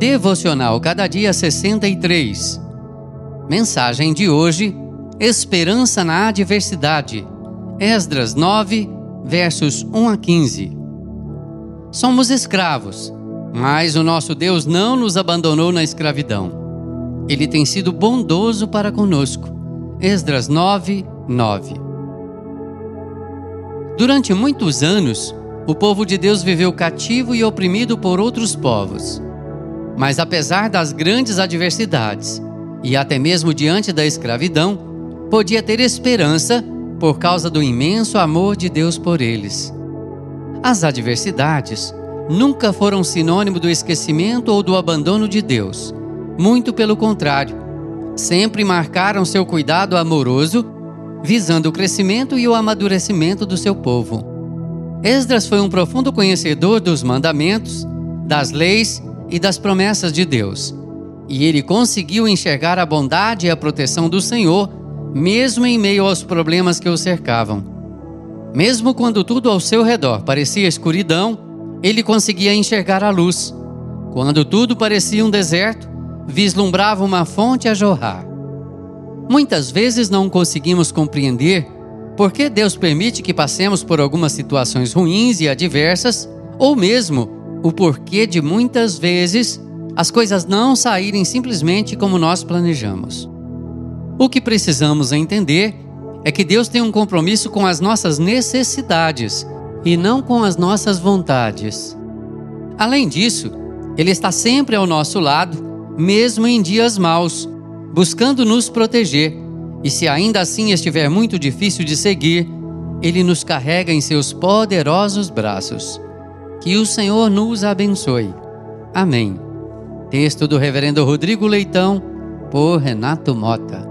Devocional Cada Dia 63. Mensagem de hoje: Esperança na Adversidade. Esdras 9, versos 1 a 15. Somos escravos, mas o nosso Deus não nos abandonou na escravidão. Ele tem sido bondoso para conosco. Esdras 9, 9. Durante muitos anos, o povo de Deus viveu cativo e oprimido por outros povos. Mas apesar das grandes adversidades, e até mesmo diante da escravidão, podia ter esperança por causa do imenso amor de Deus por eles. As adversidades nunca foram sinônimo do esquecimento ou do abandono de Deus. Muito pelo contrário, sempre marcaram seu cuidado amoroso, visando o crescimento e o amadurecimento do seu povo. Esdras foi um profundo conhecedor dos mandamentos, das leis e das promessas de Deus. E ele conseguiu enxergar a bondade e a proteção do Senhor, mesmo em meio aos problemas que o cercavam. Mesmo quando tudo ao seu redor parecia escuridão, ele conseguia enxergar a luz. Quando tudo parecia um deserto, vislumbrava uma fonte a jorrar. Muitas vezes não conseguimos compreender por que Deus permite que passemos por algumas situações ruins e adversas, ou mesmo o porquê de muitas vezes as coisas não saírem simplesmente como nós planejamos. O que precisamos entender é que Deus tem um compromisso com as nossas necessidades e não com as nossas vontades. Além disso, Ele está sempre ao nosso lado, mesmo em dias maus, buscando nos proteger. E se ainda assim estiver muito difícil de seguir, Ele nos carrega em seus poderosos braços. Que o Senhor nos abençoe. Amém. Texto do Reverendo Rodrigo Leitão, por Renato Mota.